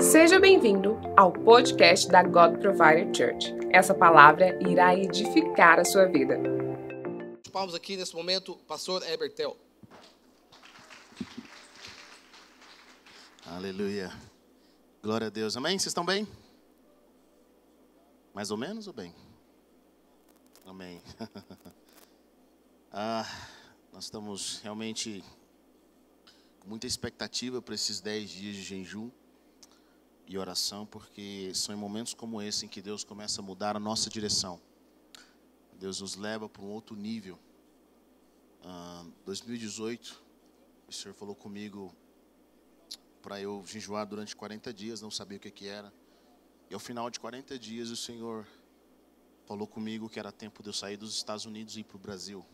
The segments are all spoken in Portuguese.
Seja bem-vindo ao podcast da God Provider Church. Essa palavra irá edificar a sua vida. Palmas aqui nesse momento, pastor Ebertel. Aleluia. Glória a Deus. Amém? Vocês estão bem? Mais ou menos ou bem? Amém. ah, nós estamos realmente com muita expectativa para esses dez dias de jejum e oração, porque são em momentos como esse em que Deus começa a mudar a nossa direção. Deus nos leva para um outro nível. Ah, 2018, o Senhor falou comigo para eu jejuar durante 40 dias, não sabia o que, que era. E ao final de 40 dias, o Senhor falou comigo que era tempo de eu sair dos Estados Unidos e ir para o Brasil.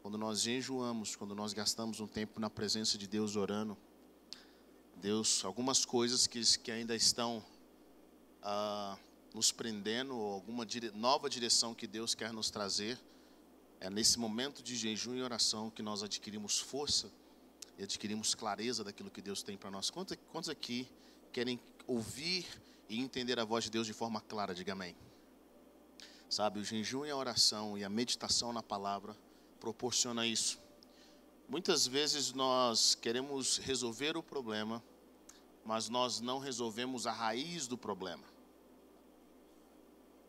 Quando nós jejuamos, quando nós gastamos um tempo na presença de Deus orando, Deus, algumas coisas que, que ainda estão ah, nos prendendo, ou alguma dire, nova direção que Deus quer nos trazer, é nesse momento de jejum e oração que nós adquirimos força e adquirimos clareza daquilo que Deus tem para nós. Quantos, quantos aqui querem ouvir e entender a voz de Deus de forma clara? Diga amém. Sabe, o jejum e a oração e a meditação na palavra proporciona isso. Muitas vezes nós queremos resolver o problema, mas nós não resolvemos a raiz do problema.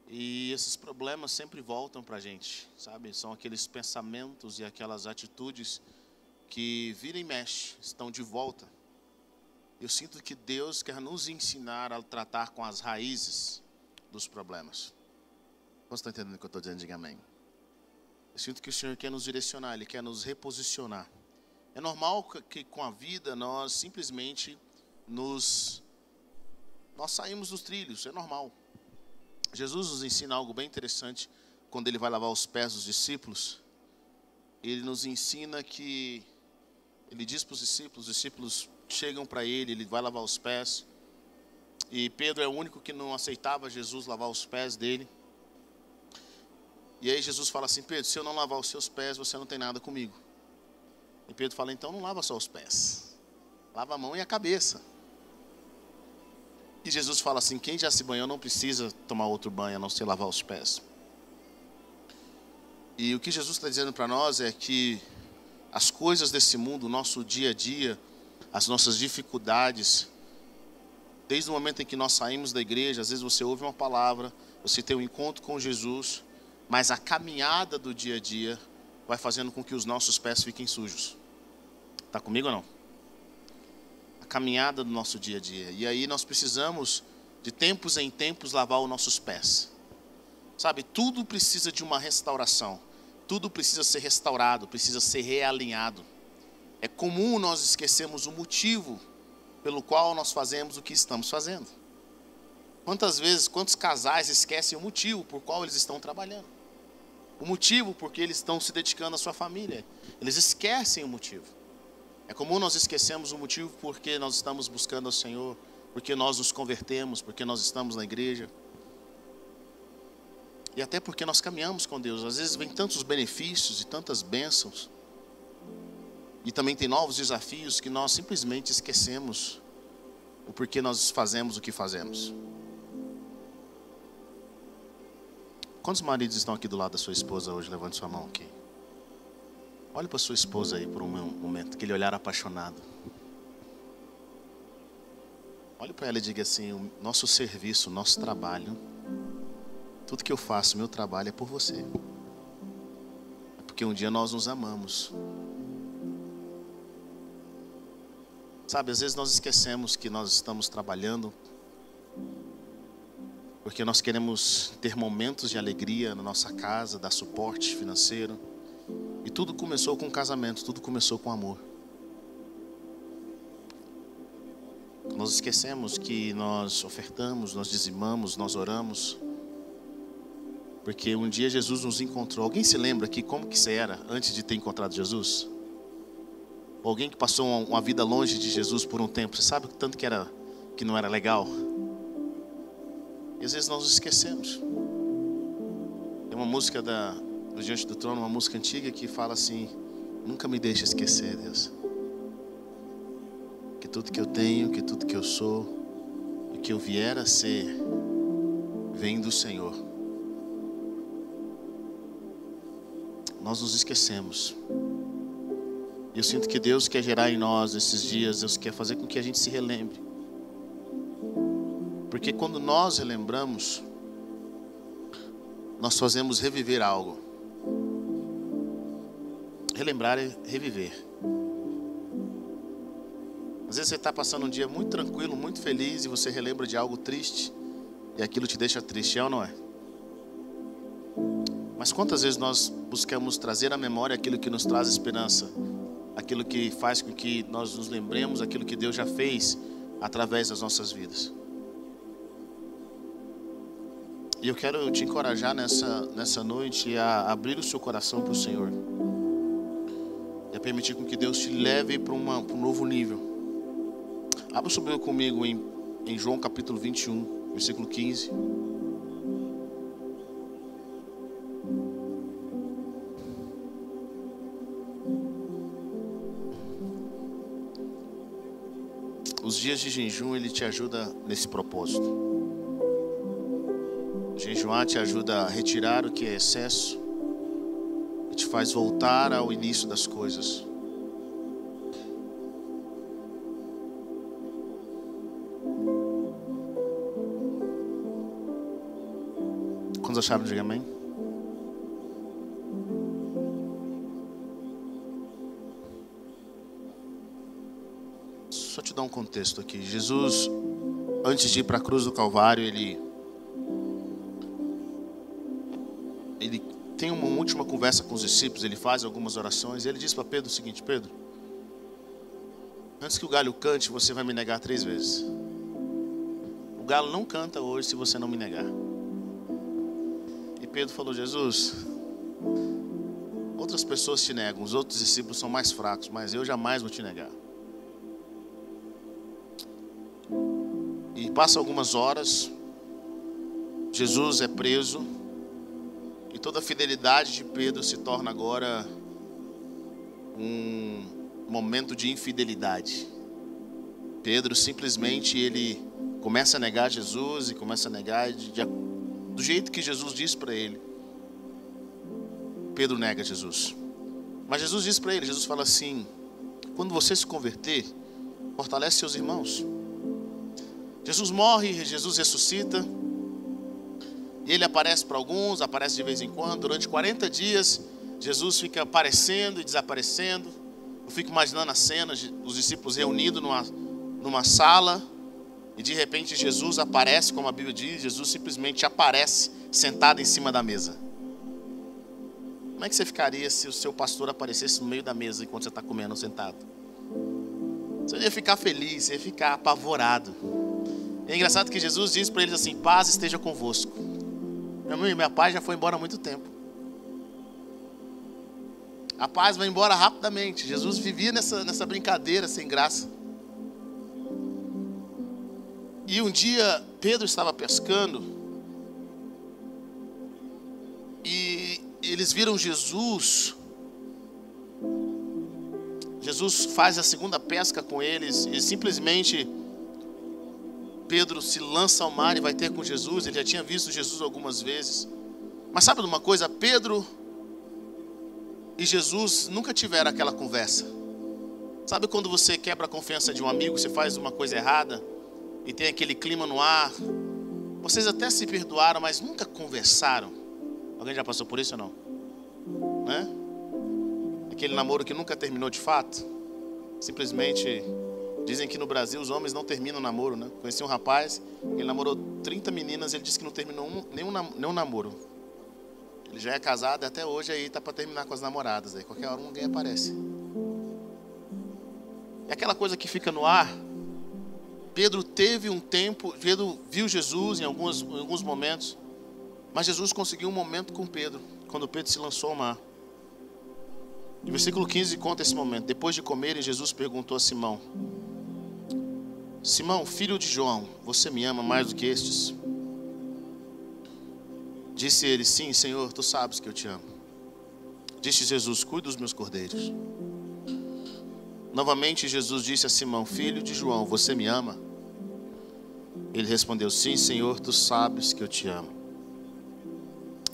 E esses problemas sempre voltam para a gente, sabe? São aqueles pensamentos e aquelas atitudes que vira e mexe, estão de volta. Eu sinto que Deus quer nos ensinar a tratar com as raízes dos problemas. Você está entendendo o que eu estou dizendo? Diga amém. Eu sinto que o Senhor quer nos direcionar, Ele quer nos reposicionar. É normal que com a vida nós simplesmente nos nós saímos dos trilhos, é normal. Jesus nos ensina algo bem interessante quando ele vai lavar os pés dos discípulos. Ele nos ensina que ele diz para os discípulos, os discípulos chegam para ele, ele vai lavar os pés. E Pedro é o único que não aceitava Jesus lavar os pés dele. E aí Jesus fala assim: Pedro, se eu não lavar os seus pés, você não tem nada comigo. E Pedro fala: então não lava só os pés, lava a mão e a cabeça. E Jesus fala assim: quem já se banhou não precisa tomar outro banho a não ser lavar os pés. E o que Jesus está dizendo para nós é que as coisas desse mundo, o nosso dia a dia, as nossas dificuldades, desde o momento em que nós saímos da igreja, às vezes você ouve uma palavra, você tem um encontro com Jesus, mas a caminhada do dia a dia vai fazendo com que os nossos pés fiquem sujos. Está comigo ou não? A caminhada do nosso dia a dia. E aí nós precisamos, de tempos em tempos, lavar os nossos pés. Sabe, tudo precisa de uma restauração. Tudo precisa ser restaurado, precisa ser realinhado. É comum nós esquecermos o motivo pelo qual nós fazemos o que estamos fazendo. Quantas vezes, quantos casais esquecem o motivo por qual eles estão trabalhando? O motivo porque eles estão se dedicando à sua família. Eles esquecem o motivo. É comum nós esquecemos o motivo porque nós estamos buscando ao Senhor, porque nós nos convertemos, porque nós estamos na igreja. E até porque nós caminhamos com Deus. Às vezes vem tantos benefícios e tantas bênçãos. E também tem novos desafios que nós simplesmente esquecemos o porquê nós fazemos o que fazemos. Quantos maridos estão aqui do lado da sua esposa hoje? Levante sua mão aqui. Olhe para sua esposa aí por um momento, aquele olhar apaixonado. Olhe para ela e diga assim: o nosso serviço, o nosso trabalho, tudo que eu faço, meu trabalho é por você. É porque um dia nós nos amamos. Sabe, às vezes nós esquecemos que nós estamos trabalhando porque nós queremos ter momentos de alegria na nossa casa, dar suporte financeiro. E tudo começou com casamento, tudo começou com amor. Nós esquecemos que nós ofertamos, nós dizimamos, nós oramos. Porque um dia Jesus nos encontrou. Alguém se lembra aqui como que você era antes de ter encontrado Jesus? alguém que passou uma vida longe de Jesus por um tempo, você sabe o tanto que era que não era legal? E às vezes nós nos esquecemos. Tem uma música da, do Diante do Trono, uma música antiga que fala assim: Nunca me deixe esquecer, Deus. Que tudo que eu tenho, que tudo que eu sou, o que eu vier a ser vem do Senhor. Nós nos esquecemos. Eu sinto que Deus quer gerar em nós esses dias, Deus quer fazer com que a gente se relembre. Porque quando nós relembramos, nós fazemos reviver algo. Relembrar é reviver. Às vezes você está passando um dia muito tranquilo, muito feliz, e você relembra de algo triste, e aquilo te deixa triste, é ou não é? Mas quantas vezes nós buscamos trazer à memória aquilo que nos traz esperança, aquilo que faz com que nós nos lembremos aquilo que Deus já fez através das nossas vidas? E eu quero te encorajar nessa, nessa noite a abrir o seu coração para o Senhor. E a permitir com que Deus te leve para, um novo nível. Abra sobre comigo em, em João capítulo 21, versículo 15. Os dias de jejum ele te ajuda nesse propósito. Jejuar te ajuda a retirar o que é excesso e te faz voltar ao início das coisas. Quando acharam, diga amém. Só te dar um contexto aqui. Jesus, antes de ir para a cruz do Calvário, ele última conversa com os discípulos, ele faz algumas orações, e ele diz para Pedro o seguinte: Pedro, antes que o galho cante, você vai me negar três vezes. O galo não canta hoje se você não me negar. E Pedro falou: Jesus, outras pessoas te negam, os outros discípulos são mais fracos, mas eu jamais vou te negar. E passa algumas horas, Jesus é preso e toda a fidelidade de Pedro se torna agora um momento de infidelidade. Pedro simplesmente ele começa a negar Jesus e começa a negar de, de, do jeito que Jesus disse para ele. Pedro nega Jesus. Mas Jesus diz para ele, Jesus fala assim: quando você se converter, fortalece seus irmãos. Jesus morre, Jesus ressuscita. E ele aparece para alguns, aparece de vez em quando. Durante 40 dias, Jesus fica aparecendo e desaparecendo. Eu fico imaginando a cena, os discípulos reunidos numa, numa sala. E de repente Jesus aparece, como a Bíblia diz, Jesus simplesmente aparece sentado em cima da mesa. Como é que você ficaria se o seu pastor aparecesse no meio da mesa enquanto você está comendo sentado? Você ia ficar feliz, você ia ficar apavorado. É engraçado que Jesus diz para eles assim: paz esteja convosco. Amigo, minha paz já foi embora há muito tempo. A paz vai embora rapidamente. Jesus vivia nessa, nessa brincadeira sem graça. E um dia Pedro estava pescando e eles viram Jesus. Jesus faz a segunda pesca com eles e simplesmente Pedro se lança ao mar e vai ter com Jesus. Ele já tinha visto Jesus algumas vezes. Mas sabe de uma coisa? Pedro e Jesus nunca tiveram aquela conversa. Sabe quando você quebra a confiança de um amigo, você faz uma coisa errada e tem aquele clima no ar? Vocês até se perdoaram, mas nunca conversaram. Alguém já passou por isso ou não? Né? Aquele namoro que nunca terminou de fato. Simplesmente Dizem que no Brasil os homens não terminam namoro, né? Conheci um rapaz, ele namorou 30 meninas, ele disse que não terminou um, nenhum, nenhum namoro. Ele já é casado e até hoje aí tá para terminar com as namoradas. Aí qualquer hora alguém aparece. É aquela coisa que fica no ar. Pedro teve um tempo, Pedro viu Jesus em alguns, em alguns momentos, mas Jesus conseguiu um momento com Pedro, quando Pedro se lançou ao mar. O versículo 15 conta esse momento. Depois de comerem, Jesus perguntou a Simão: Simão, filho de João, você me ama mais do que estes? Disse ele: Sim, Senhor, tu sabes que eu te amo. Disse Jesus: Cuide dos meus cordeiros. Novamente, Jesus disse a Simão: Filho de João, você me ama? Ele respondeu: Sim, Senhor, tu sabes que eu te amo.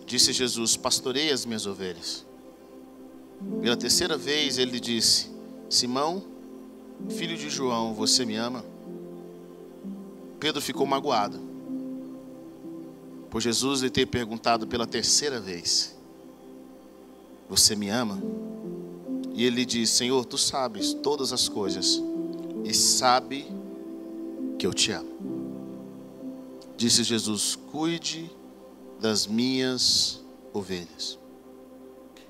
Disse Jesus: Pastorei as minhas ovelhas. Pela terceira vez ele disse: Simão, filho de João, você me ama? Pedro ficou magoado, por Jesus lhe ter perguntado pela terceira vez: Você me ama? E ele disse: Senhor, tu sabes todas as coisas e sabe que eu te amo. Disse Jesus: Cuide das minhas ovelhas.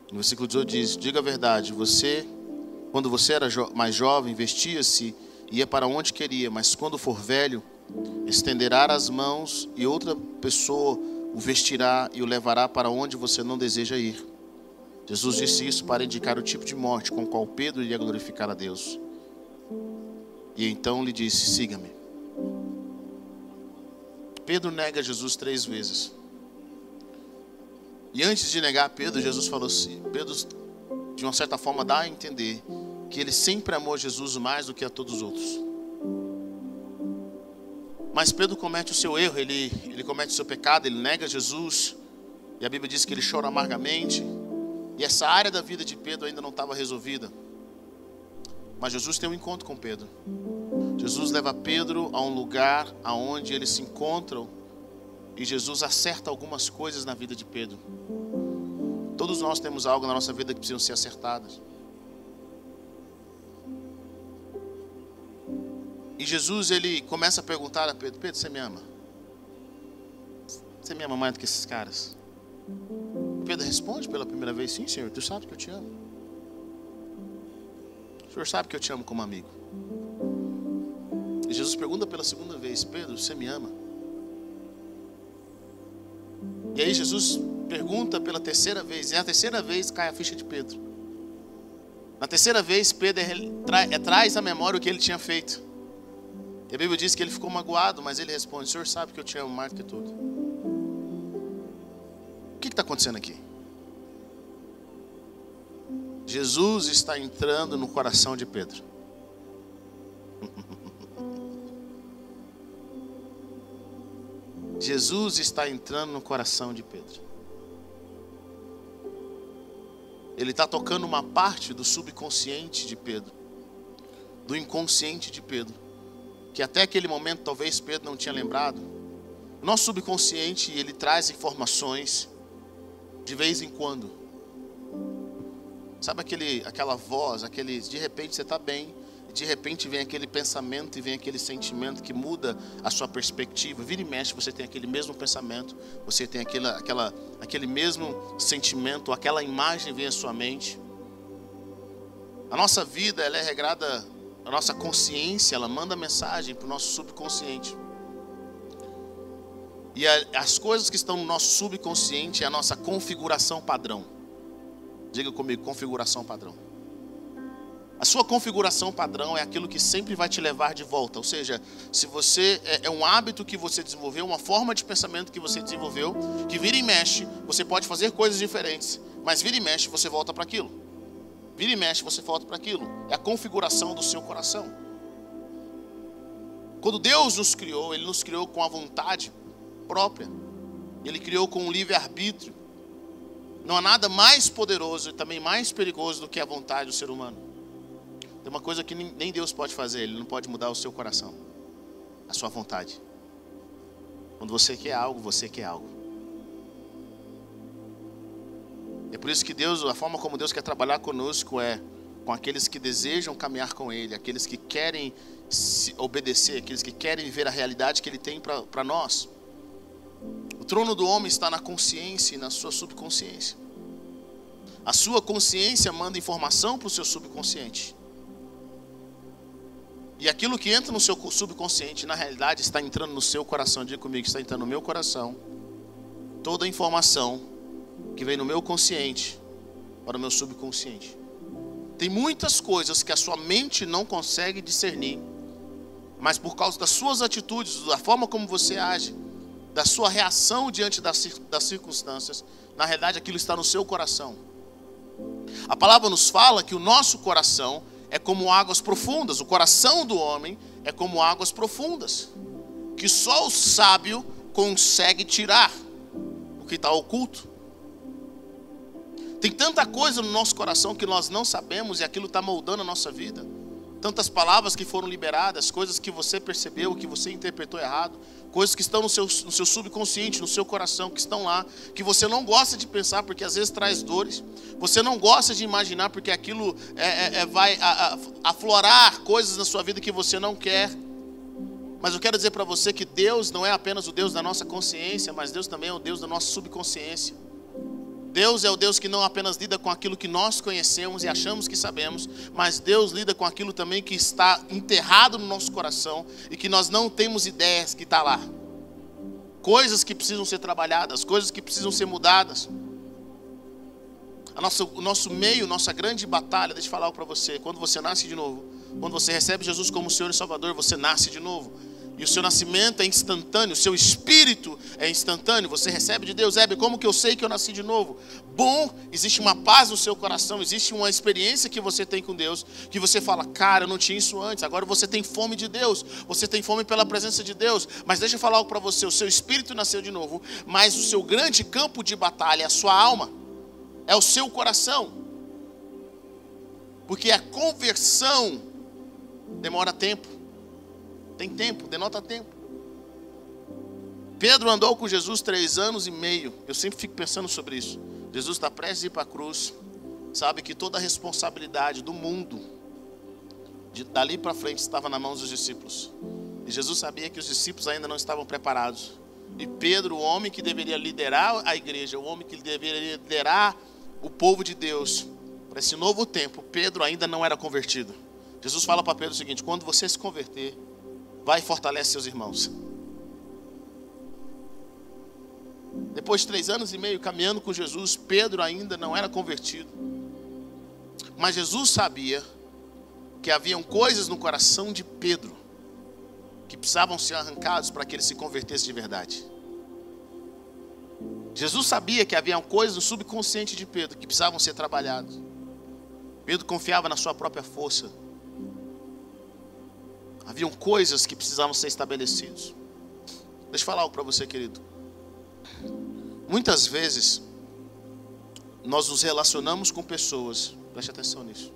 No versículo 18 diz: Diga a verdade, você, quando você era jo mais jovem, vestia-se e ia para onde queria, mas quando for velho, estenderá as mãos e outra pessoa o vestirá e o levará para onde você não deseja ir. Jesus disse isso para indicar o tipo de morte com qual Pedro iria glorificar a Deus. E então lhe disse: Siga-me. Pedro nega Jesus três vezes. E antes de negar Pedro, Jesus falou assim: Pedro, de uma certa forma, dá a entender que ele sempre amou Jesus mais do que a todos os outros. Mas Pedro comete o seu erro, ele, ele comete o seu pecado, ele nega Jesus. E a Bíblia diz que ele chora amargamente. E essa área da vida de Pedro ainda não estava resolvida. Mas Jesus tem um encontro com Pedro. Jesus leva Pedro a um lugar aonde eles se encontram e Jesus acerta algumas coisas na vida de Pedro. Todos nós temos algo na nossa vida que precisam ser acertadas. E Jesus ele começa a perguntar a Pedro: Pedro, você me ama? Você me ama mais do que esses caras? Pedro responde pela primeira vez: Sim, Senhor, tu sabe que eu te amo. O Senhor sabe que eu te amo como amigo. E Jesus pergunta pela segunda vez: Pedro, você me ama? E aí Jesus pergunta pela terceira vez, e a terceira vez cai a ficha de Pedro. Na terceira vez, Pedro é, é, traz à memória o que ele tinha feito. A Bíblia diz que ele ficou magoado, mas ele responde: O Senhor sabe que eu te amo mais do que tudo. O que está acontecendo aqui? Jesus está entrando no coração de Pedro. Jesus está entrando no coração de Pedro. Ele está tocando uma parte do subconsciente de Pedro, do inconsciente de Pedro, que até aquele momento talvez Pedro não tinha lembrado. O nosso subconsciente ele traz informações de vez em quando. Sabe aquele, aquela voz, aquele de repente você está bem, de repente vem aquele pensamento e vem aquele sentimento que muda a sua perspectiva. Vira e mexe, você tem aquele mesmo pensamento, você tem aquela, aquela, aquele mesmo sentimento, aquela imagem vem à sua mente. A nossa vida ela é regrada, a nossa consciência ela manda mensagem para o nosso subconsciente. E a, as coisas que estão no nosso subconsciente é a nossa configuração padrão. Diga comigo, configuração padrão. A sua configuração padrão é aquilo que sempre vai te levar de volta. Ou seja, se você é, é, um hábito que você desenvolveu, uma forma de pensamento que você desenvolveu, que vira e mexe, você pode fazer coisas diferentes, mas vira e mexe, você volta para aquilo. Vira e mexe, você volta para aquilo. É a configuração do seu coração. Quando Deus nos criou, Ele nos criou com a vontade própria. Ele criou com um livre-arbítrio. Não há nada mais poderoso e também mais perigoso do que a vontade do ser humano. Tem uma coisa que nem Deus pode fazer, Ele não pode mudar o seu coração, a sua vontade. Quando você quer algo, você quer algo. É por isso que Deus, a forma como Deus quer trabalhar conosco é com aqueles que desejam caminhar com Ele, aqueles que querem obedecer, aqueles que querem viver a realidade que Ele tem para nós. O trono do homem está na consciência e na sua subconsciência. A sua consciência manda informação para o seu subconsciente. E aquilo que entra no seu subconsciente, na realidade, está entrando no seu coração. Diga comigo, está entrando no meu coração. Toda a informação que vem no meu consciente para o meu subconsciente. Tem muitas coisas que a sua mente não consegue discernir, mas por causa das suas atitudes, da forma como você age, da sua reação diante das, circunstâncias, na realidade aquilo está no seu coração. A palavra nos fala que o nosso coração é como águas profundas, o coração do homem é como águas profundas. que só o sábio consegue tirar, o que está oculto. Tem tanta coisa no nosso coração que nós não sabemos e aquilo está moldando a nossa vida. Tantas palavras que foram liberadas, coisas que você percebeu, que você interpretou errado, coisas que estão no seu, no seu subconsciente, no seu coração, que estão lá, que você não gosta de pensar porque às vezes traz dores, você não gosta de imaginar porque aquilo é, é, é vai a, a, aflorar coisas na sua vida que você não quer. Mas eu quero dizer para você que Deus não é apenas o Deus da nossa consciência, mas Deus também é o Deus da nossa subconsciência. Deus é o Deus que não apenas lida com aquilo que nós conhecemos e achamos que sabemos, mas Deus lida com aquilo também que está enterrado no nosso coração e que nós não temos ideias que está lá. Coisas que precisam ser trabalhadas, coisas que precisam ser mudadas. A nossa, o nosso meio, nossa grande batalha, deixa eu falar para você. Quando você nasce de novo, quando você recebe Jesus como Senhor e Salvador, você nasce de novo. E o seu nascimento é instantâneo, o seu espírito é instantâneo. Você recebe de Deus, Hebe, como que eu sei que eu nasci de novo? Bom, existe uma paz no seu coração, existe uma experiência que você tem com Deus, que você fala, cara, eu não tinha isso antes. Agora você tem fome de Deus, você tem fome pela presença de Deus. Mas deixa eu falar algo para você: o seu espírito nasceu de novo, mas o seu grande campo de batalha é a sua alma, é o seu coração. Porque a conversão demora tempo. Tem tempo, denota tempo. Pedro andou com Jesus três anos e meio. Eu sempre fico pensando sobre isso. Jesus está prestes a ir para a cruz. Sabe que toda a responsabilidade do mundo, de, dali para frente, estava na mão dos discípulos. E Jesus sabia que os discípulos ainda não estavam preparados. E Pedro, o homem que deveria liderar a igreja, o homem que deveria liderar o povo de Deus para esse novo tempo, Pedro ainda não era convertido. Jesus fala para Pedro o seguinte: quando você se converter, Vai e fortalece seus irmãos. Depois de três anos e meio caminhando com Jesus, Pedro ainda não era convertido. Mas Jesus sabia que haviam coisas no coração de Pedro que precisavam ser arrancados para que ele se convertesse de verdade. Jesus sabia que haviam coisas no subconsciente de Pedro que precisavam ser trabalhadas. Pedro confiava na sua própria força, Haviam coisas que precisavam ser estabelecidas. Deixa eu falar algo para você, querido. Muitas vezes, nós nos relacionamos com pessoas, preste atenção nisso.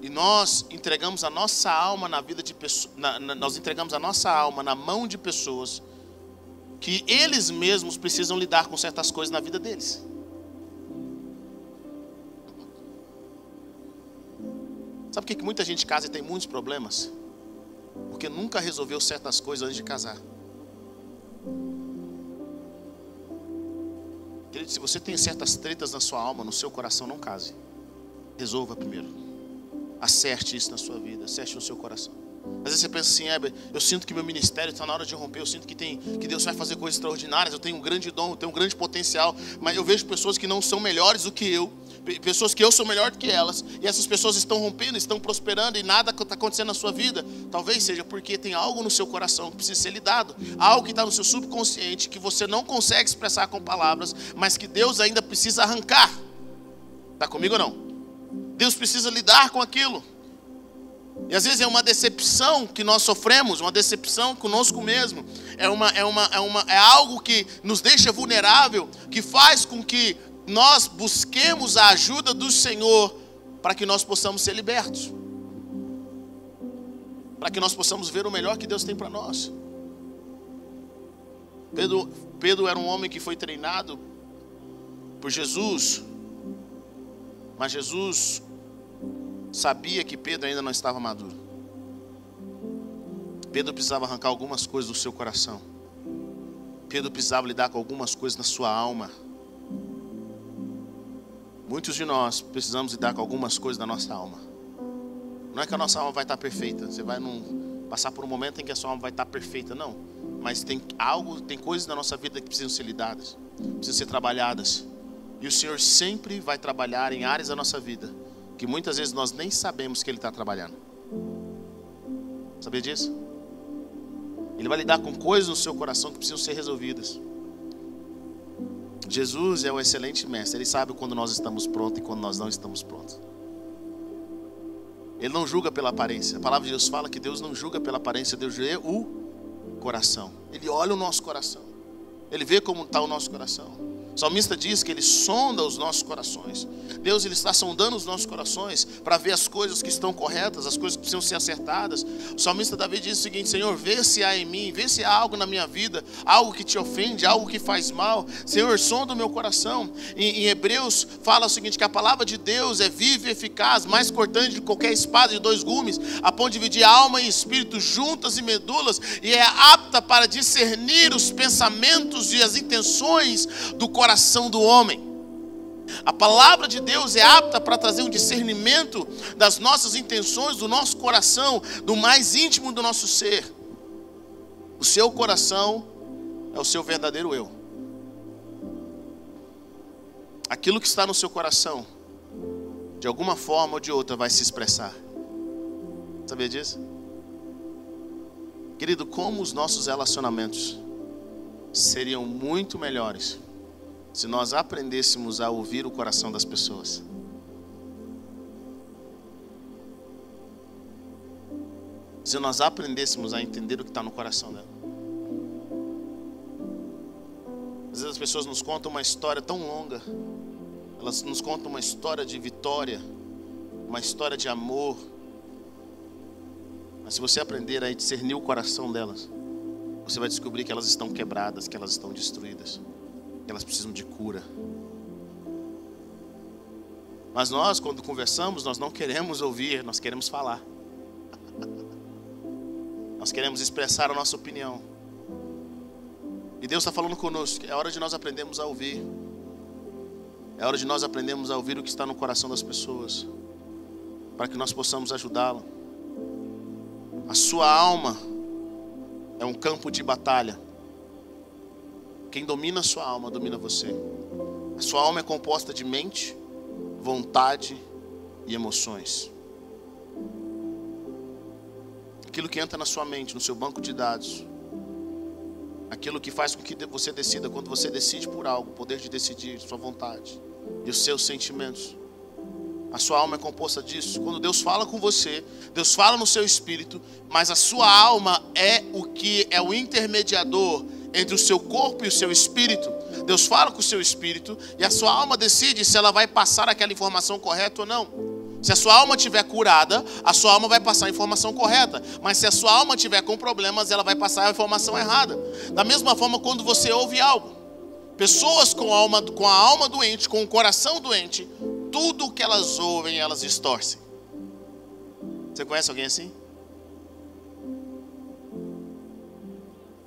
E nós entregamos a nossa alma na vida de pessoas, nós entregamos a nossa alma na mão de pessoas que eles mesmos precisam lidar com certas coisas na vida deles. Sabe por que muita gente casa e tem muitos problemas? Porque nunca resolveu certas coisas antes de casar. Querido, se você tem certas tretas na sua alma, no seu coração, não case. Resolva primeiro. Acerte isso na sua vida, acerte no seu coração. Às vezes você pensa assim, Heber, eu sinto que meu ministério está na hora de romper, eu sinto que, tem, que Deus vai fazer coisas extraordinárias, eu tenho um grande dom, eu tenho um grande potencial, mas eu vejo pessoas que não são melhores do que eu, pessoas que eu sou melhor do que elas, e essas pessoas estão rompendo, estão prosperando e nada está acontecendo na sua vida. Talvez seja porque tem algo no seu coração que precisa ser lidado, algo que está no seu subconsciente que você não consegue expressar com palavras, mas que Deus ainda precisa arrancar. Está comigo ou não? Deus precisa lidar com aquilo. E às vezes é uma decepção que nós sofremos, uma decepção conosco mesmo. É, uma, é, uma, é, uma, é algo que nos deixa vulnerável, que faz com que nós busquemos a ajuda do Senhor para que nós possamos ser libertos. Para que nós possamos ver o melhor que Deus tem para nós. Pedro, Pedro era um homem que foi treinado por Jesus, mas Jesus sabia que Pedro ainda não estava maduro. Pedro precisava arrancar algumas coisas do seu coração. Pedro precisava lidar com algumas coisas na sua alma. Muitos de nós precisamos lidar com algumas coisas da nossa alma. Não é que a nossa alma vai estar perfeita. Você vai num, passar por um momento em que a sua alma vai estar perfeita, não. Mas tem algo, tem coisas na nossa vida que precisam ser lidadas, precisam ser trabalhadas. E o Senhor sempre vai trabalhar em áreas da nossa vida que muitas vezes nós nem sabemos que Ele está trabalhando. Sabia disso? Ele vai lidar com coisas no seu coração que precisam ser resolvidas. Jesus é um excelente mestre. Ele sabe quando nós estamos prontos e quando nós não estamos prontos. Ele não julga pela aparência. A palavra de Deus fala que Deus não julga pela aparência, Deus vê o coração. Ele olha o nosso coração. Ele vê como está o nosso coração. O salmista diz que ele sonda os nossos corações. Deus ele está sondando os nossos corações para ver as coisas que estão corretas, as coisas que precisam ser acertadas. O salmista Davi diz o seguinte: Senhor, vê se há em mim, vê se há algo na minha vida, algo que te ofende, algo que faz mal. Senhor, sonda o meu coração. Em, em Hebreus fala o seguinte: que a palavra de Deus é viva e eficaz, mais cortante de qualquer espada de dois gumes, a ponto de dividir alma e espírito juntas e medulas, e é apta para discernir os pensamentos e as intenções do coração do homem. A palavra de Deus é apta para trazer um discernimento das nossas intenções, do nosso coração, do mais íntimo do nosso ser. O seu coração é o seu verdadeiro eu. Aquilo que está no seu coração, de alguma forma ou de outra, vai se expressar. Sabia disso? Querido, como os nossos relacionamentos seriam muito melhores se nós aprendêssemos a ouvir o coração das pessoas. Se nós aprendêssemos a entender o que está no coração dela. Às vezes as pessoas nos contam uma história tão longa, elas nos contam uma história de vitória, uma história de amor. Mas se você aprender a discernir o coração delas, você vai descobrir que elas estão quebradas, que elas estão destruídas elas precisam de cura. Mas nós, quando conversamos, nós não queremos ouvir, nós queremos falar. Nós queremos expressar a nossa opinião. E Deus está falando conosco. É hora de nós aprendermos a ouvir. É hora de nós aprendermos a ouvir o que está no coração das pessoas. Para que nós possamos ajudá-la. A sua alma é um campo de batalha. Quem domina a sua alma, domina você. A sua alma é composta de mente, vontade e emoções. Aquilo que entra na sua mente, no seu banco de dados, aquilo que faz com que você decida, quando você decide por algo, o poder de decidir, sua vontade e os seus sentimentos. A sua alma é composta disso. Quando Deus fala com você, Deus fala no seu espírito, mas a sua alma é o que é o intermediador entre o seu corpo e o seu espírito. Deus fala com o seu espírito e a sua alma decide se ela vai passar aquela informação correta ou não. Se a sua alma estiver curada, a sua alma vai passar a informação correta. Mas se a sua alma estiver com problemas, ela vai passar a informação errada. Da mesma forma, quando você ouve algo, pessoas com a alma, com a alma doente, com o coração doente, tudo que elas ouvem, elas distorcem. Você conhece alguém assim?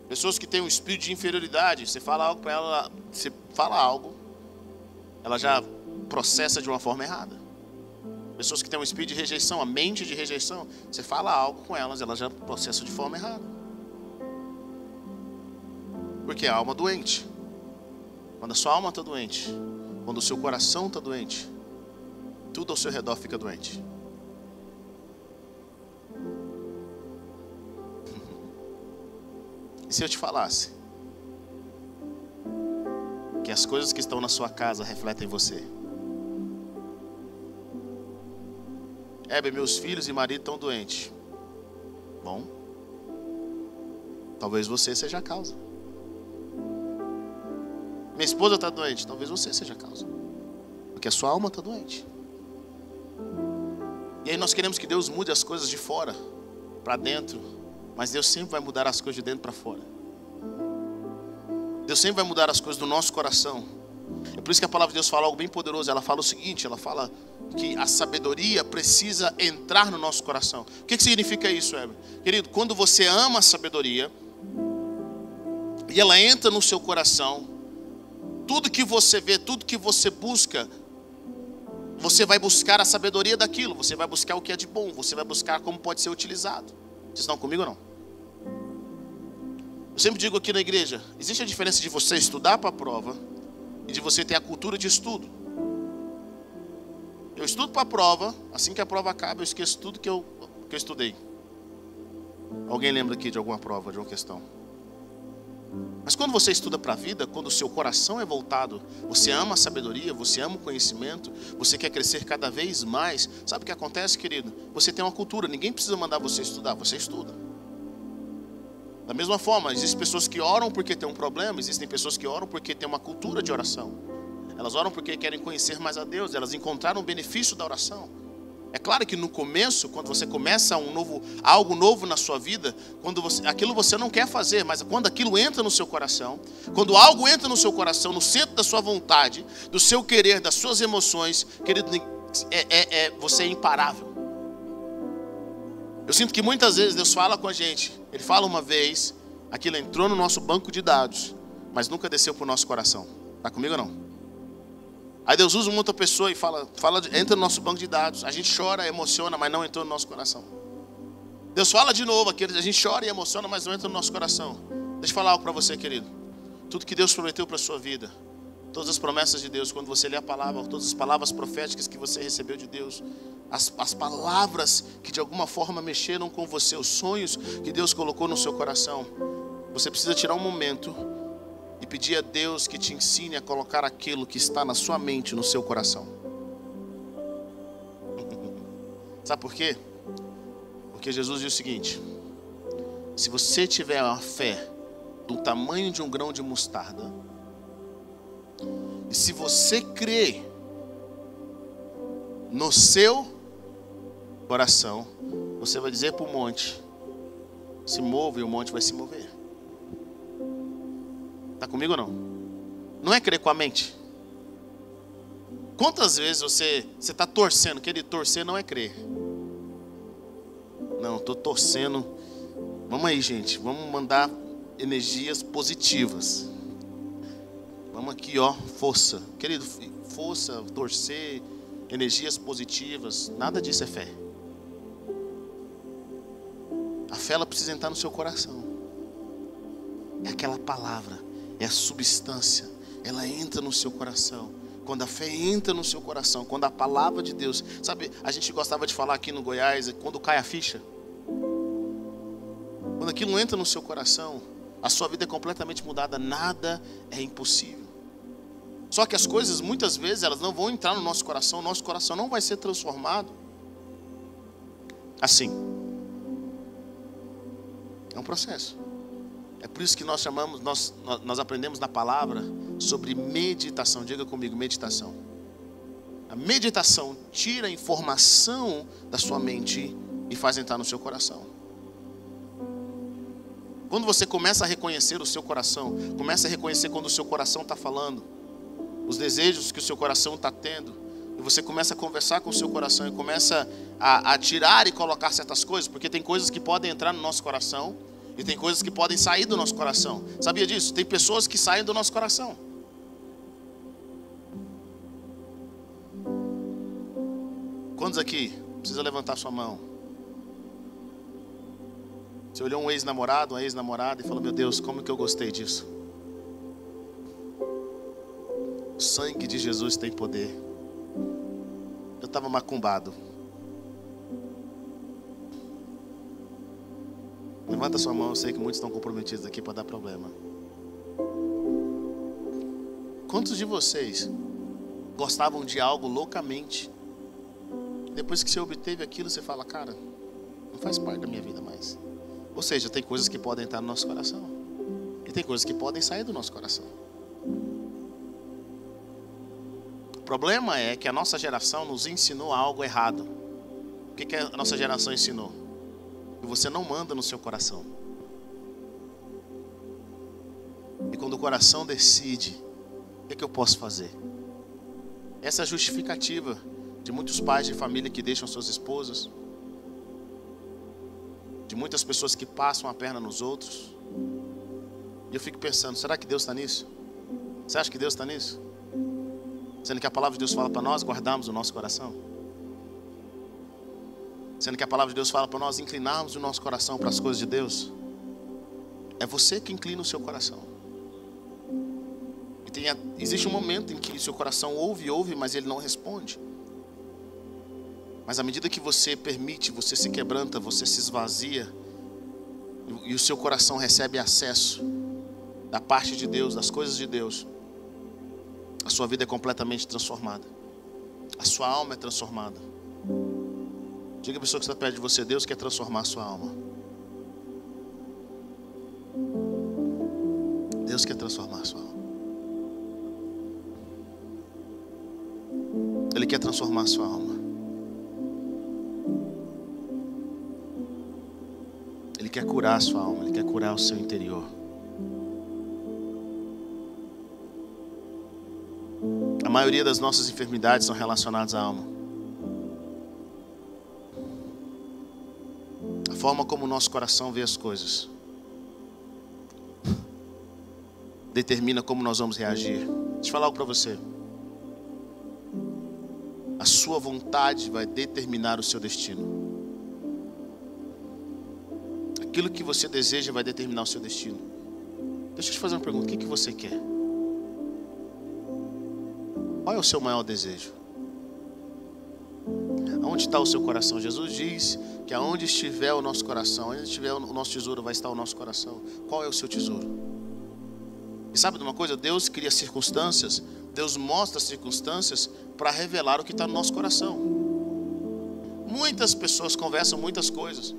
Pessoas que têm um espírito de inferioridade, você fala algo para ela, você fala algo, ela já processa de uma forma errada. Pessoas que têm um espírito de rejeição, a mente de rejeição, você fala algo com elas, elas já processam de forma errada. Porque a alma doente. Quando a sua alma está doente, quando o seu coração está doente, tudo ao seu redor fica doente. E se eu te falasse que as coisas que estão na sua casa refletem você? Heber, meus filhos e marido estão doentes. Bom, talvez você seja a causa. Minha esposa está doente, talvez você seja a causa. Porque a sua alma está doente. E aí nós queremos que Deus mude as coisas de fora para dentro mas Deus sempre vai mudar as coisas de dentro para fora. Deus sempre vai mudar as coisas do nosso coração. É por isso que a palavra de Deus fala algo bem poderoso. Ela fala o seguinte: ela fala que a sabedoria precisa entrar no nosso coração. O que, que significa isso, Heber? Querido, quando você ama a sabedoria e ela entra no seu coração, tudo que você vê, tudo que você busca, você vai buscar a sabedoria daquilo, você vai buscar o que é de bom, você vai buscar como pode ser utilizado. Vocês estão comigo ou não? Eu sempre digo aqui na igreja: existe a diferença de você estudar para a prova e de você ter a cultura de estudo. Eu estudo para a prova, assim que a prova acaba, eu esqueço tudo que eu, que eu estudei. Alguém lembra aqui de alguma prova, de uma questão? Mas quando você estuda para a vida, quando o seu coração é voltado, você ama a sabedoria, você ama o conhecimento, você quer crescer cada vez mais, sabe o que acontece, querido? Você tem uma cultura, ninguém precisa mandar você estudar, você estuda. Da mesma forma, existem pessoas que oram porque tem um problema, existem pessoas que oram porque tem uma cultura de oração. Elas oram porque querem conhecer mais a Deus, elas encontraram o benefício da oração. É claro que no começo, quando você começa um novo, algo novo na sua vida, quando você, aquilo você não quer fazer, mas quando aquilo entra no seu coração, quando algo entra no seu coração, no centro da sua vontade, do seu querer, das suas emoções, querido, é, é, é, você é imparável. Eu sinto que muitas vezes Deus fala com a gente, Ele fala uma vez, aquilo entrou no nosso banco de dados, mas nunca desceu para o nosso coração. Está comigo ou não? Aí Deus usa uma outra pessoa e fala, fala, entra no nosso banco de dados. A gente chora, emociona, mas não entrou no nosso coração. Deus fala de novo aqui, a gente chora e emociona, mas não entra no nosso coração. Deixa eu falar algo para você, querido. Tudo que Deus prometeu para sua vida, todas as promessas de Deus, quando você lê a palavra, todas as palavras proféticas que você recebeu de Deus, as, as palavras que de alguma forma mexeram com você, os sonhos que Deus colocou no seu coração, você precisa tirar um momento e pedir a Deus que te ensine a colocar aquilo que está na sua mente, no seu coração. Sabe por quê? Porque Jesus diz o seguinte: se você tiver uma fé do tamanho de um grão de mostarda, e se você crer no seu coração, você vai dizer para o monte: se move e o monte vai se mover. Está comigo ou não? Não é crer com a mente. Quantas vezes você está torcendo? Que torcer não é crer. Não, estou torcendo. Vamos aí, gente. Vamos mandar energias positivas. Vamos aqui, ó, força. Querido, força, torcer, energias positivas. Nada disso é fé. A fé ela precisa entrar no seu coração. É aquela palavra é a substância, ela entra no seu coração. Quando a fé entra no seu coração, quando a palavra de Deus, sabe, a gente gostava de falar aqui no Goiás, quando cai a ficha, quando aquilo entra no seu coração, a sua vida é completamente mudada, nada é impossível. Só que as coisas muitas vezes elas não vão entrar no nosso coração, nosso coração não vai ser transformado assim. É um processo. É por isso que nós chamamos, nós, nós aprendemos na palavra sobre meditação. Diga comigo, meditação. A meditação tira a informação da sua mente e faz entrar no seu coração. Quando você começa a reconhecer o seu coração, começa a reconhecer quando o seu coração está falando, os desejos que o seu coração está tendo, e você começa a conversar com o seu coração e começa a, a tirar e colocar certas coisas, porque tem coisas que podem entrar no nosso coração e tem coisas que podem sair do nosso coração. Sabia disso? Tem pessoas que saem do nosso coração. Quantos aqui precisa levantar sua mão? Você olhou um ex-namorado, uma ex-namorada e falou: Meu Deus, como que eu gostei disso? O sangue de Jesus tem poder. Eu estava macumbado. Levanta sua mão, eu sei que muitos estão comprometidos aqui para dar problema. Quantos de vocês gostavam de algo loucamente? Depois que você obteve aquilo, você fala, cara, não faz parte da minha vida mais. Ou seja, tem coisas que podem entrar no nosso coração. E tem coisas que podem sair do nosso coração. O problema é que a nossa geração nos ensinou algo errado. O que, que a nossa geração ensinou? Que você não manda no seu coração. E quando o coração decide, o que, é que eu posso fazer? Essa é a justificativa de muitos pais de família que deixam suas esposas, de muitas pessoas que passam a perna nos outros. E eu fico pensando: será que Deus está nisso? Você acha que Deus está nisso? Sendo que a palavra de Deus fala para nós guardarmos o nosso coração. Sendo que a palavra de Deus fala para nós inclinarmos o nosso coração para as coisas de Deus. É você que inclina o seu coração. E tem, existe um momento em que o seu coração ouve, ouve, mas ele não responde. Mas à medida que você permite, você se quebranta, você se esvazia, e o seu coração recebe acesso da parte de Deus, das coisas de Deus, a sua vida é completamente transformada. A sua alma é transformada. Diga a pessoa que está perto de você, Deus quer transformar a sua alma. Deus quer transformar a sua alma. Ele quer transformar a sua alma. Ele quer curar a sua alma, ele quer curar o seu interior. A maioria das nossas enfermidades são relacionadas à alma. A forma como o nosso coração vê as coisas determina como nós vamos reagir. Deixa eu falar algo para você. A sua vontade vai determinar o seu destino. Aquilo que você deseja vai determinar o seu destino. Deixa eu te fazer uma pergunta: o que, que você quer? Qual é o seu maior desejo? Aonde está o seu coração? Jesus diz que aonde estiver o nosso coração, onde estiver o nosso tesouro, vai estar o nosso coração. Qual é o seu tesouro? E sabe de uma coisa? Deus cria circunstâncias, Deus mostra circunstâncias para revelar o que está no nosso coração. Muitas pessoas conversam muitas coisas.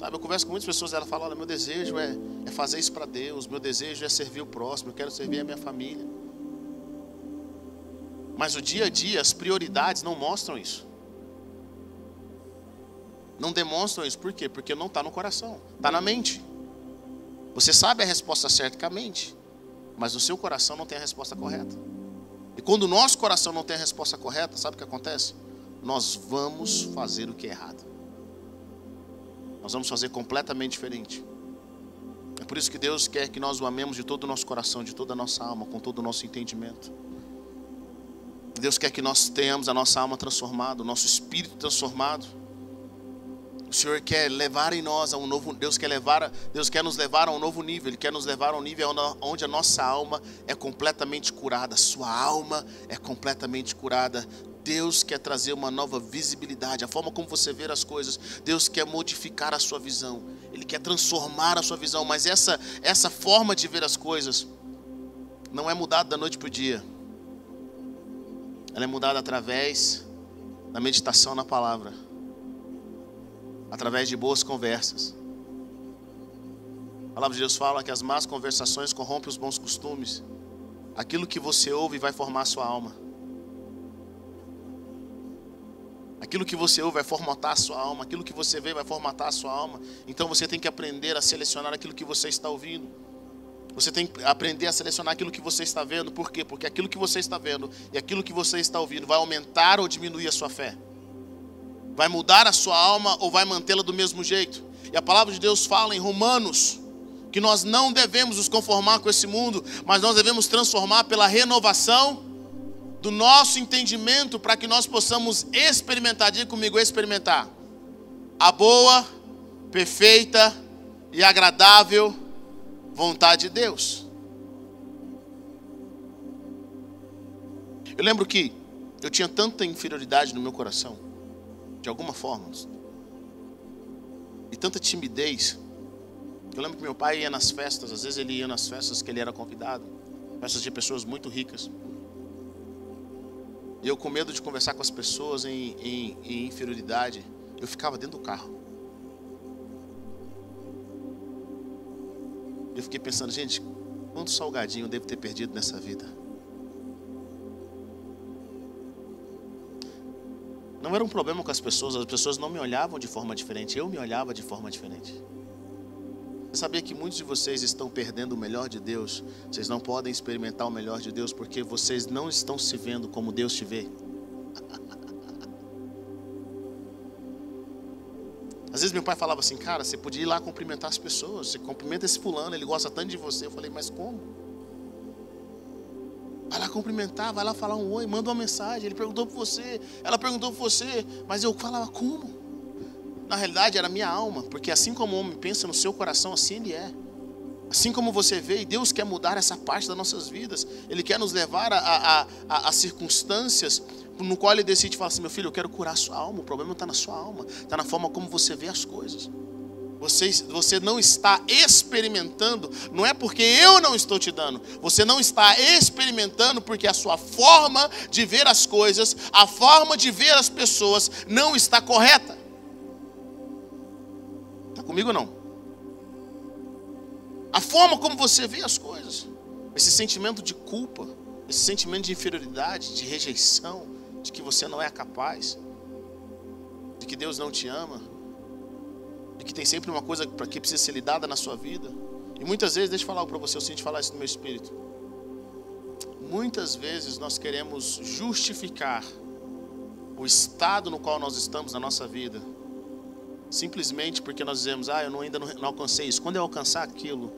Sabe, eu converso com muitas pessoas, ela fala, olha, meu desejo é, é fazer isso para Deus, meu desejo é servir o próximo, eu quero servir a minha família. Mas o dia a dia, as prioridades não mostram isso. Não demonstram isso. Por quê? Porque não está no coração, está na mente. Você sabe a resposta certa com a mente, mas o seu coração não tem a resposta correta. E quando o nosso coração não tem a resposta correta, sabe o que acontece? Nós vamos fazer o que é errado. Nós vamos fazer completamente diferente. É por isso que Deus quer que nós o amemos de todo o nosso coração, de toda a nossa alma, com todo o nosso entendimento. Deus quer que nós tenhamos a nossa alma transformada, o nosso espírito transformado. O Senhor quer levar em nós a um novo, Deus quer levar, Deus quer nos levar a um novo nível, Ele quer nos levar a um nível onde a nossa alma é completamente curada, sua alma é completamente curada. Deus quer trazer uma nova visibilidade, a forma como você vê as coisas. Deus quer modificar a sua visão. Ele quer transformar a sua visão, mas essa essa forma de ver as coisas não é mudada da noite para o dia. Ela é mudada através da meditação na palavra, através de boas conversas. A palavra de Deus fala que as más conversações corrompem os bons costumes. Aquilo que você ouve vai formar a sua alma. Aquilo que você ouve vai formatar a sua alma, aquilo que você vê vai formatar a sua alma. Então você tem que aprender a selecionar aquilo que você está ouvindo. Você tem que aprender a selecionar aquilo que você está vendo. Por quê? Porque aquilo que você está vendo e aquilo que você está ouvindo vai aumentar ou diminuir a sua fé. Vai mudar a sua alma ou vai mantê-la do mesmo jeito. E a palavra de Deus fala em Romanos que nós não devemos nos conformar com esse mundo, mas nós devemos transformar pela renovação do nosso entendimento para que nós possamos experimentar, diga comigo, experimentar a boa, perfeita e agradável vontade de Deus. Eu lembro que eu tinha tanta inferioridade no meu coração, de alguma forma, e tanta timidez. Eu lembro que meu pai ia nas festas, às vezes ele ia nas festas que ele era convidado, festas de pessoas muito ricas. E eu, com medo de conversar com as pessoas em, em, em inferioridade, eu ficava dentro do carro. Eu fiquei pensando, gente, quanto salgadinho eu devo ter perdido nessa vida? Não era um problema com as pessoas, as pessoas não me olhavam de forma diferente, eu me olhava de forma diferente. Você sabia que muitos de vocês estão perdendo o melhor de Deus? Vocês não podem experimentar o melhor de Deus porque vocês não estão se vendo como Deus te vê. Às vezes meu pai falava assim, cara, você podia ir lá cumprimentar as pessoas, você cumprimenta esse fulano, ele gosta tanto de você. Eu falei, mas como? Vai lá cumprimentar, vai lá falar um oi, manda uma mensagem. Ele perguntou por você, ela perguntou por você, mas eu falava, como? na realidade era minha alma, porque assim como o homem pensa no seu coração, assim ele é. Assim como você vê, e Deus quer mudar essa parte das nossas vidas, Ele quer nos levar a, a, a, a circunstâncias no qual Ele decide falar assim: meu filho, eu quero curar a sua alma. O problema está na sua alma, está na forma como você vê as coisas. Você, você não está experimentando, não é porque eu não estou te dando, você não está experimentando porque a sua forma de ver as coisas, a forma de ver as pessoas não está correta. Comigo não. A forma como você vê as coisas. esse sentimento de culpa, esse sentimento de inferioridade, de rejeição, de que você não é capaz, de que Deus não te ama, de que tem sempre uma coisa para que precisa ser lidada na sua vida. E muitas vezes, deixa eu falar para você, eu sinto falar isso no meu espírito. Muitas vezes nós queremos justificar o estado no qual nós estamos na nossa vida, simplesmente porque nós dizemos, ah, eu ainda não, alcancei isso. Quando eu alcançar aquilo,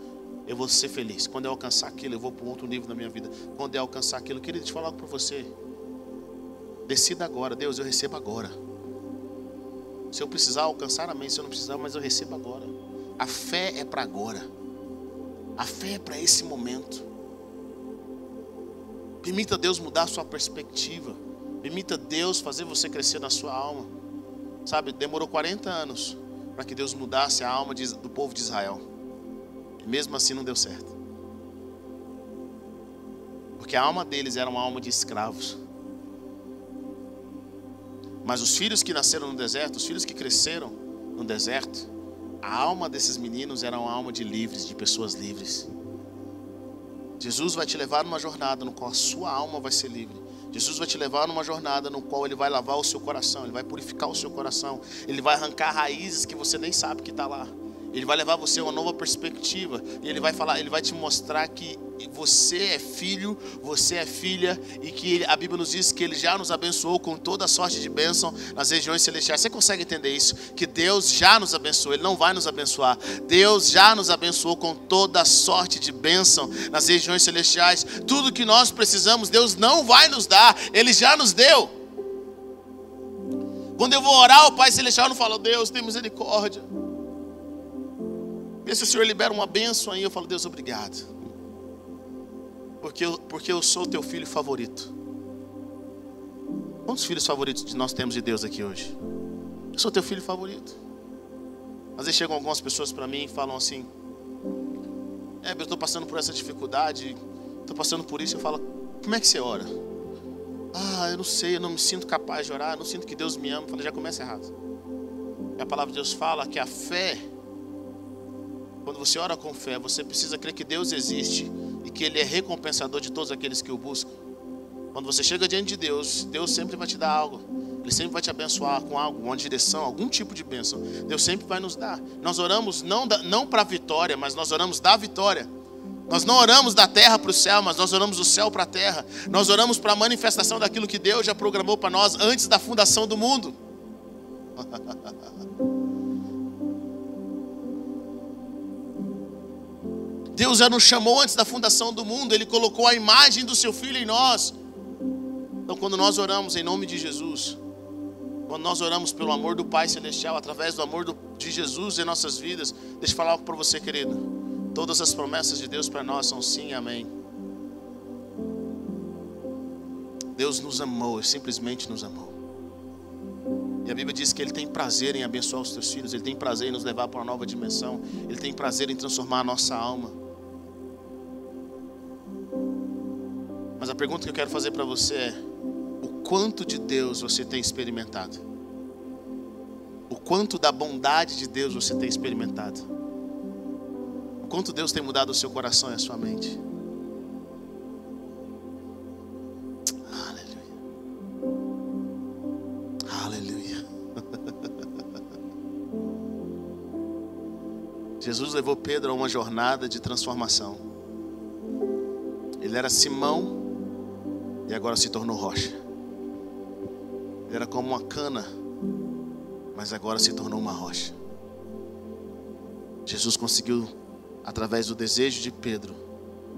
eu vou ser feliz. Quando eu alcançar aquilo, eu vou para um outro nível na minha vida. Quando eu alcançar aquilo, eu queria te falar para você. Decida agora, Deus, eu recebo agora. Se eu precisar alcançar, amém. Se eu não precisar, mas eu recebo agora. A fé é para agora. A fé é para esse momento. Permita Deus mudar a sua perspectiva. Permita Deus fazer você crescer na sua alma. Sabe, demorou 40 anos para que Deus mudasse a alma do povo de Israel. E mesmo assim não deu certo. Porque a alma deles era uma alma de escravos. Mas os filhos que nasceram no deserto, os filhos que cresceram no deserto, a alma desses meninos era uma alma de livres, de pessoas livres. Jesus vai te levar numa jornada no qual a sua alma vai ser livre. Jesus vai te levar numa jornada no qual Ele vai lavar o seu coração, Ele vai purificar o seu coração, Ele vai arrancar raízes que você nem sabe que está lá. Ele vai levar você a uma nova perspectiva. E ele vai falar, ele vai te mostrar que você é filho, você é filha e que a Bíblia nos diz que ele já nos abençoou com toda sorte de bênção nas regiões celestiais. Você consegue entender isso? Que Deus já nos abençoou, ele não vai nos abençoar. Deus já nos abençoou com toda sorte de bênção nas regiões celestiais. Tudo que nós precisamos, Deus não vai nos dar, ele já nos deu. Quando eu vou orar, o Pai Celestial não fala, Deus, tem misericórdia. Se o Senhor libera uma bênção aí. Eu falo, Deus, obrigado. Porque eu, porque eu sou teu filho favorito. Quantos filhos favoritos nós temos de Deus aqui hoje? Eu sou teu filho favorito. Às vezes chegam algumas pessoas para mim e falam assim: É, eu estou passando por essa dificuldade, estou passando por isso. Eu falo: Como é que você ora? Ah, eu não sei, eu não me sinto capaz de orar, eu não sinto que Deus me ama. Eu falo: Já começa errado. E a palavra de Deus fala que a fé quando você ora com fé, você precisa crer que Deus existe e que Ele é recompensador de todos aqueles que o buscam. Quando você chega diante de Deus, Deus sempre vai te dar algo. Ele sempre vai te abençoar com algo, uma direção, algum tipo de bênção. Deus sempre vai nos dar. Nós oramos não, não para a vitória, mas nós oramos da vitória. Nós não oramos da terra para o céu, mas nós oramos do céu para a terra. Nós oramos para a manifestação daquilo que Deus já programou para nós antes da fundação do mundo. Deus já nos chamou antes da fundação do mundo, Ele colocou a imagem do Seu Filho em nós. Então, quando nós oramos em nome de Jesus, quando nós oramos pelo amor do Pai Celestial, através do amor do, de Jesus em nossas vidas, deixa eu falar para você, querido. Todas as promessas de Deus para nós são sim amém. Deus nos amou, simplesmente nos amou. E a Bíblia diz que Ele tem prazer em abençoar os teus filhos, Ele tem prazer em nos levar para uma nova dimensão, Ele tem prazer em transformar a nossa alma. Mas a pergunta que eu quero fazer para você é: o quanto de Deus você tem experimentado? O quanto da bondade de Deus você tem experimentado? O quanto Deus tem mudado o seu coração e a sua mente? Jesus levou Pedro a uma jornada de transformação. Ele era Simão e agora se tornou rocha. Ele era como uma cana, mas agora se tornou uma rocha. Jesus conseguiu, através do desejo de Pedro,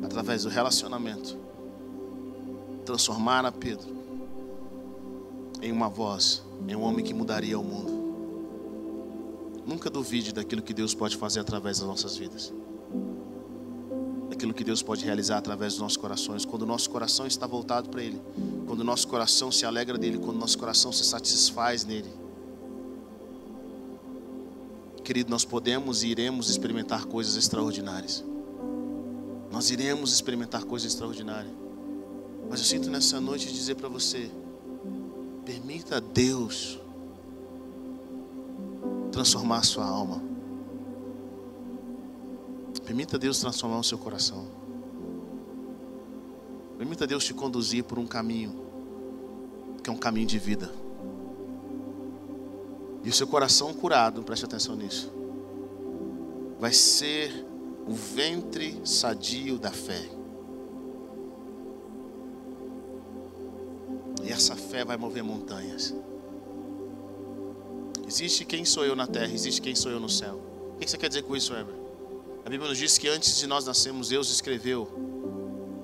através do relacionamento, transformar a Pedro em uma voz, em um homem que mudaria o mundo. Nunca duvide daquilo que Deus pode fazer através das nossas vidas aquilo que Deus pode realizar através dos nossos corações, quando o nosso coração está voltado para Ele, quando o nosso coração se alegra dele, quando o nosso coração se satisfaz nele. Querido, nós podemos e iremos experimentar coisas extraordinárias. Nós iremos experimentar coisas extraordinárias. Mas eu sinto nessa noite dizer para você: permita a Deus transformar a sua alma. Permita Deus transformar o seu coração. Permita Deus te conduzir por um caminho que é um caminho de vida. E o seu coração curado, preste atenção nisso, vai ser o ventre sadio da fé. E essa fé vai mover montanhas. Existe quem sou eu na terra, existe quem sou eu no céu. O que você quer dizer com isso, Heber? A Bíblia nos diz que antes de nós nascermos, Deus escreveu,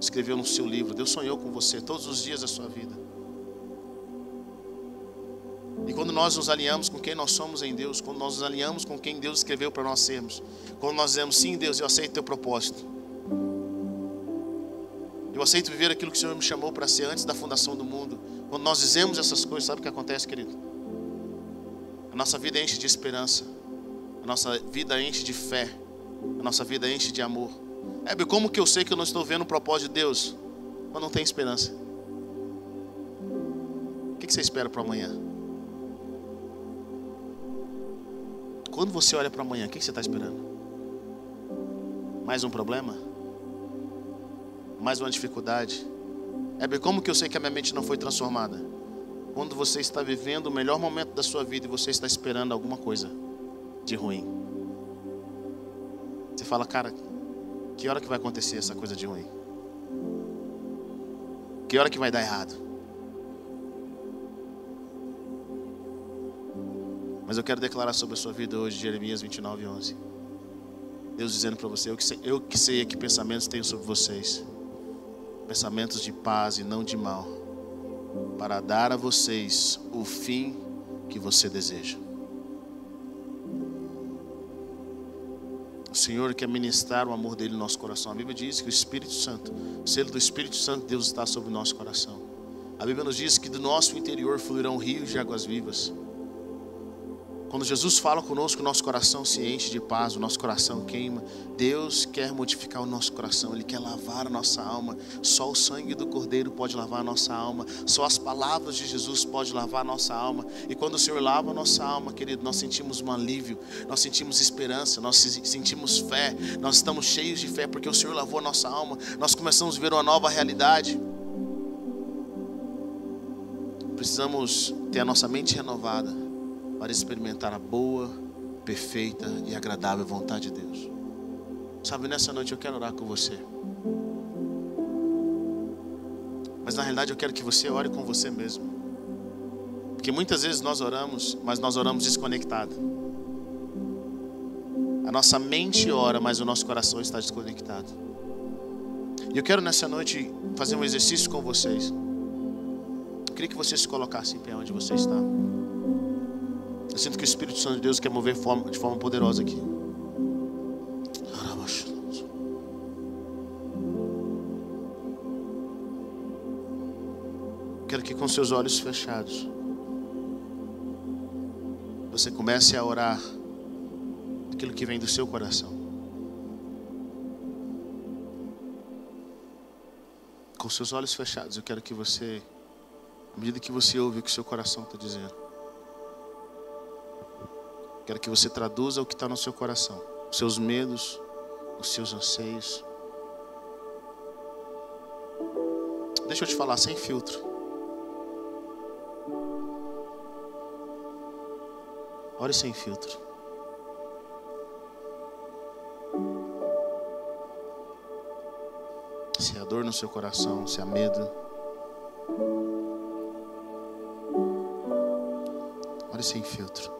escreveu no seu livro. Deus sonhou com você todos os dias da sua vida. E quando nós nos alinhamos com quem nós somos em Deus, quando nós nos alinhamos com quem Deus escreveu para nós sermos, quando nós dizemos sim, Deus, eu aceito teu propósito. Eu aceito viver aquilo que o Senhor me chamou para ser antes da fundação do mundo. Quando nós dizemos essas coisas, sabe o que acontece, querido? A nossa vida enche de esperança. A nossa vida enche de fé. A nossa vida enche de amor. É, como que eu sei que eu não estou vendo o propósito de Deus? Quando não tem esperança. O que você espera para amanhã? Quando você olha para amanhã, o que você está esperando? Mais um problema? Mais uma dificuldade? Bem como que eu sei que a minha mente não foi transformada? Quando você está vivendo o melhor momento da sua vida e você está esperando alguma coisa de ruim. Você fala, cara, que hora que vai acontecer essa coisa de ruim? Que hora que vai dar errado? Mas eu quero declarar sobre a sua vida hoje, Jeremias 29, 11. Deus dizendo para você: eu que, sei, eu que sei que pensamentos tenho sobre vocês, pensamentos de paz e não de mal, para dar a vocês o fim que você deseja. O Senhor quer ministrar o amor dele no nosso coração. A Bíblia diz que o Espírito Santo, o selo do Espírito Santo, Deus está sobre o nosso coração. A Bíblia nos diz que do nosso interior fluirão rios de águas vivas. Quando Jesus fala conosco, o nosso coração se enche de paz, o nosso coração queima. Deus quer modificar o nosso coração, Ele quer lavar a nossa alma. Só o sangue do Cordeiro pode lavar a nossa alma. Só as palavras de Jesus pode lavar a nossa alma. E quando o Senhor lava a nossa alma, querido, nós sentimos um alívio, nós sentimos esperança, nós sentimos fé, nós estamos cheios de fé porque o Senhor lavou a nossa alma. Nós começamos a ver uma nova realidade. Precisamos ter a nossa mente renovada para experimentar a boa, perfeita e agradável vontade de Deus. Sabe, nessa noite eu quero orar com você. Mas na realidade eu quero que você ore com você mesmo. Porque muitas vezes nós oramos, mas nós oramos desconectado. A nossa mente ora, mas o nosso coração está desconectado. E eu quero nessa noite fazer um exercício com vocês. Eu queria que você se colocasse em pé onde você está. Eu sinto que o Espírito Santo de Deus quer mover de forma poderosa aqui. Quero que com seus olhos fechados você comece a orar aquilo que vem do seu coração. Com seus olhos fechados, eu quero que você, à medida que você ouve o que seu coração está dizendo, Quero que você traduza o que está no seu coração, os seus medos, os seus anseios. Deixa eu te falar sem filtro. Ore sem filtro. Se há dor no seu coração, se há medo. Ore sem filtro.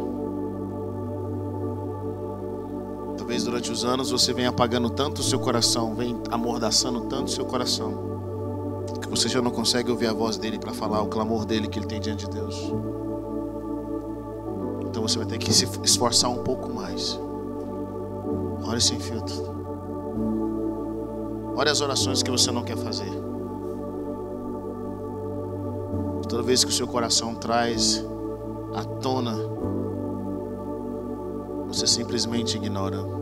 durante os anos você venha apagando tanto o seu coração, vem amordaçando tanto o seu coração, que você já não consegue ouvir a voz dele para falar o clamor dele que ele tem diante de Deus. Então você vai ter que se esforçar um pouco mais. Ore sem filtro. Ore as orações que você não quer fazer. Toda vez que o seu coração traz à tona, você simplesmente ignora.